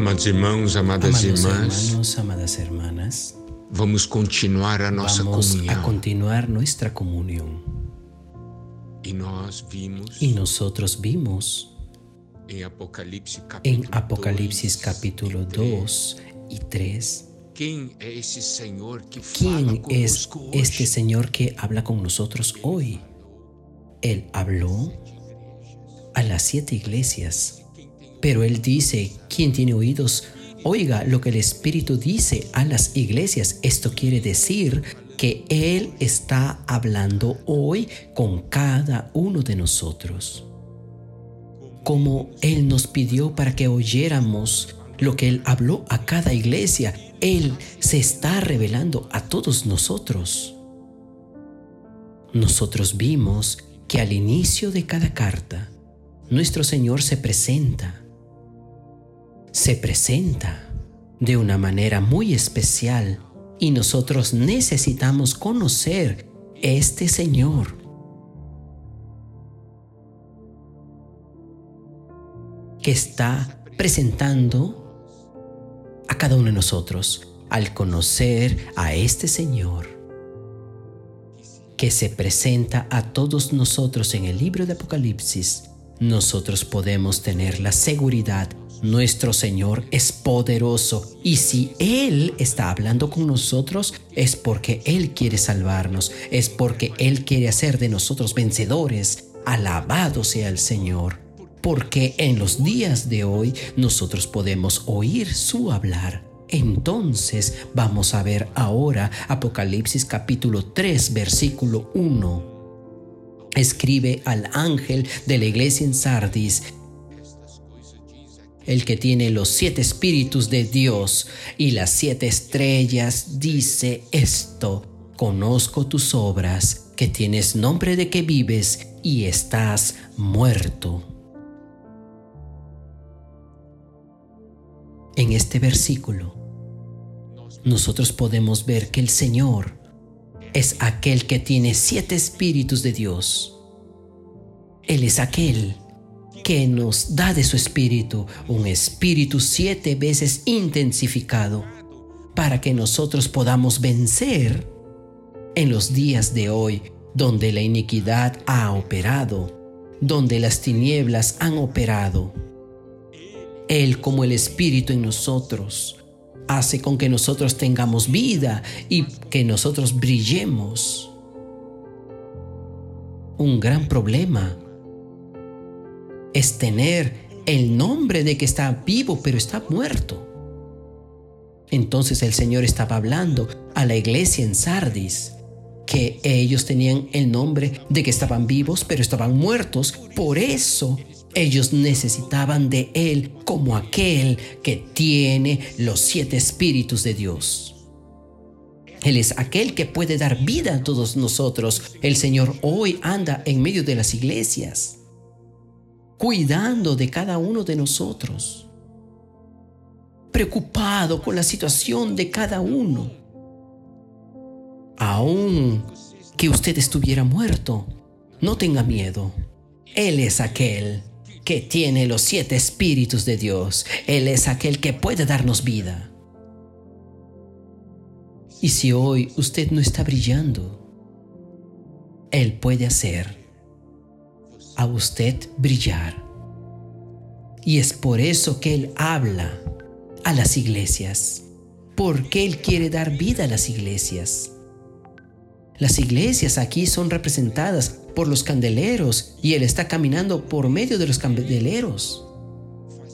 Amados irmãos, amadas Amados irmãs, hermanos, amadas hermanas, vamos continuar a nossa vamos a comunhão. continuar nuestra comunión. E nós vimos Y nosotros vimos em Apocalipse en Apocalipsis 2 capítulo e 3, 2 y 3 Quem é esse Senhor que fala quién es este? Señor que habla con nosotros hoy. Él habló a las siete iglesias, pero Él dice, quien tiene oídos, oiga lo que el Espíritu dice a las iglesias. Esto quiere decir que Él está hablando hoy con cada uno de nosotros. Como Él nos pidió para que oyéramos lo que Él habló a cada iglesia, Él se está revelando a todos nosotros. Nosotros vimos que al inicio de cada carta, nuestro Señor se presenta. Se presenta de una manera muy especial y nosotros necesitamos conocer este Señor. que está presentando a cada uno de nosotros al conocer a este Señor que se presenta a todos nosotros en el libro de Apocalipsis, nosotros podemos tener la seguridad. Nuestro Señor es poderoso y si Él está hablando con nosotros es porque Él quiere salvarnos, es porque Él quiere hacer de nosotros vencedores. Alabado sea el Señor porque en los días de hoy nosotros podemos oír su hablar. Entonces vamos a ver ahora Apocalipsis capítulo 3 versículo 1. Escribe al ángel de la iglesia en Sardis, el que tiene los siete espíritus de Dios y las siete estrellas, dice esto, conozco tus obras, que tienes nombre de que vives y estás muerto. En este versículo, nosotros podemos ver que el Señor es aquel que tiene siete espíritus de Dios. Él es aquel que nos da de su espíritu, un espíritu siete veces intensificado, para que nosotros podamos vencer en los días de hoy, donde la iniquidad ha operado, donde las tinieblas han operado. Él como el Espíritu en nosotros hace con que nosotros tengamos vida y que nosotros brillemos. Un gran problema es tener el nombre de que está vivo pero está muerto. Entonces el Señor estaba hablando a la iglesia en Sardis que ellos tenían el nombre de que estaban vivos pero estaban muertos. Por eso ellos necesitaban de Él como aquel que tiene los siete espíritus de Dios. Él es aquel que puede dar vida a todos nosotros. El Señor hoy anda en medio de las iglesias, cuidando de cada uno de nosotros, preocupado con la situación de cada uno. Aún que usted estuviera muerto, no tenga miedo. Él es aquel que tiene los siete espíritus de Dios. Él es aquel que puede darnos vida. Y si hoy usted no está brillando, Él puede hacer a usted brillar. Y es por eso que Él habla a las iglesias, porque Él quiere dar vida a las iglesias. Las iglesias aquí son representadas por los candeleros y Él está caminando por medio de los candeleros,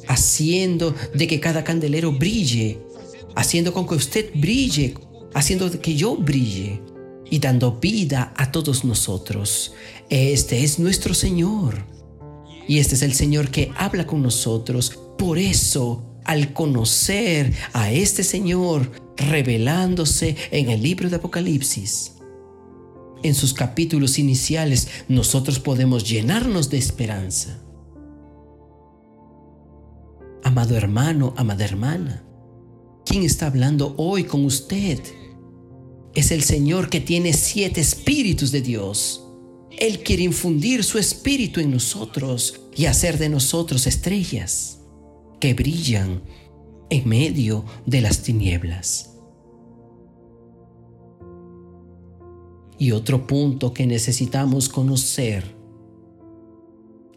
haciendo de que cada candelero brille, haciendo con que usted brille, haciendo que yo brille y dando vida a todos nosotros. Este es nuestro Señor y este es el Señor que habla con nosotros. Por eso, al conocer a este Señor revelándose en el libro de Apocalipsis, en sus capítulos iniciales, nosotros podemos llenarnos de esperanza. Amado hermano, amada hermana, ¿quién está hablando hoy con usted? Es el Señor que tiene siete espíritus de Dios. Él quiere infundir su espíritu en nosotros y hacer de nosotros estrellas que brillan en medio de las tinieblas. Y otro punto que necesitamos conocer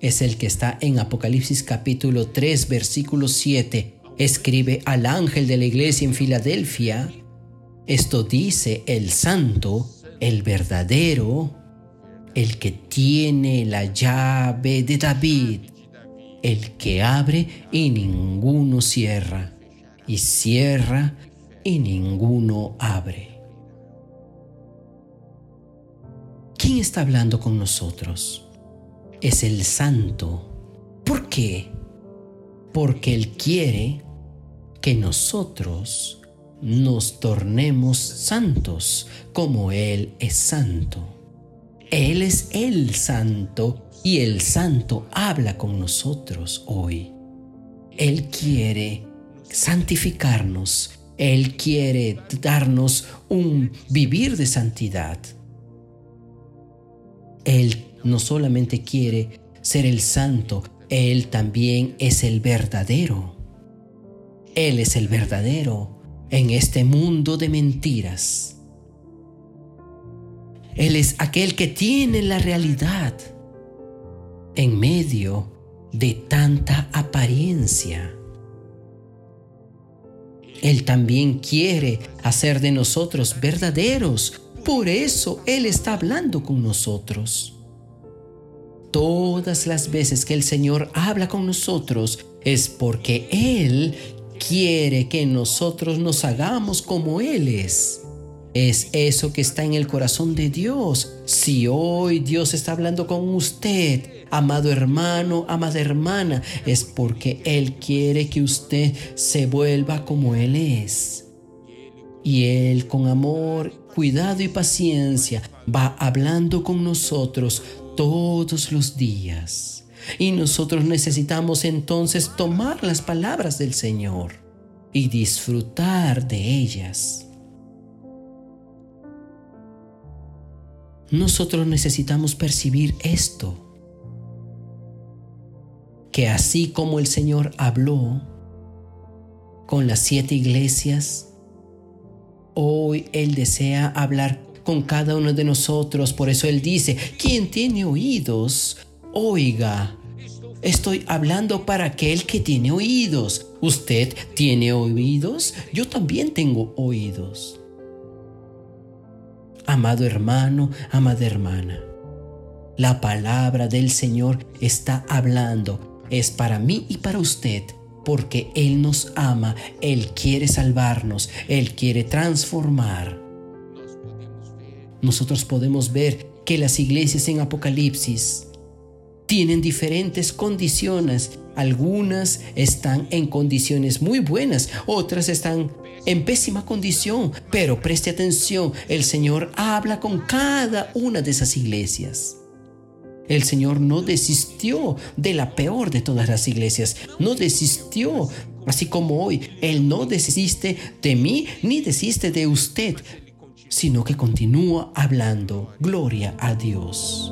es el que está en Apocalipsis capítulo 3 versículo 7. Escribe al ángel de la iglesia en Filadelfia. Esto dice el santo, el verdadero, el que tiene la llave de David, el que abre y ninguno cierra, y cierra y ninguno abre. ¿Quién está hablando con nosotros? Es el santo. ¿Por qué? Porque Él quiere que nosotros nos tornemos santos como Él es santo. Él es el santo y el santo habla con nosotros hoy. Él quiere santificarnos. Él quiere darnos un vivir de santidad. Él no solamente quiere ser el santo, Él también es el verdadero. Él es el verdadero en este mundo de mentiras. Él es aquel que tiene la realidad en medio de tanta apariencia. Él también quiere hacer de nosotros verdaderos por eso Él está hablando con nosotros. Todas las veces que el Señor habla con nosotros es porque Él quiere que nosotros nos hagamos como Él es. Es eso que está en el corazón de Dios. Si hoy Dios está hablando con usted, amado hermano, amada hermana, es porque Él quiere que usted se vuelva como Él es. Y Él con amor cuidado y paciencia va hablando con nosotros todos los días. Y nosotros necesitamos entonces tomar las palabras del Señor y disfrutar de ellas. Nosotros necesitamos percibir esto, que así como el Señor habló con las siete iglesias, Hoy Él desea hablar con cada uno de nosotros. Por eso Él dice, quien tiene oídos, oiga. Estoy hablando para aquel que tiene oídos. ¿Usted tiene oídos? Yo también tengo oídos. Amado hermano, amada hermana, la palabra del Señor está hablando. Es para mí y para usted porque Él nos ama, Él quiere salvarnos, Él quiere transformar. Nosotros podemos ver que las iglesias en Apocalipsis tienen diferentes condiciones. Algunas están en condiciones muy buenas, otras están en pésima condición, pero preste atención, el Señor habla con cada una de esas iglesias. El Señor no desistió de la peor de todas las iglesias, no desistió, así como hoy, Él no desiste de mí ni desiste de usted, sino que continúa hablando. Gloria a Dios.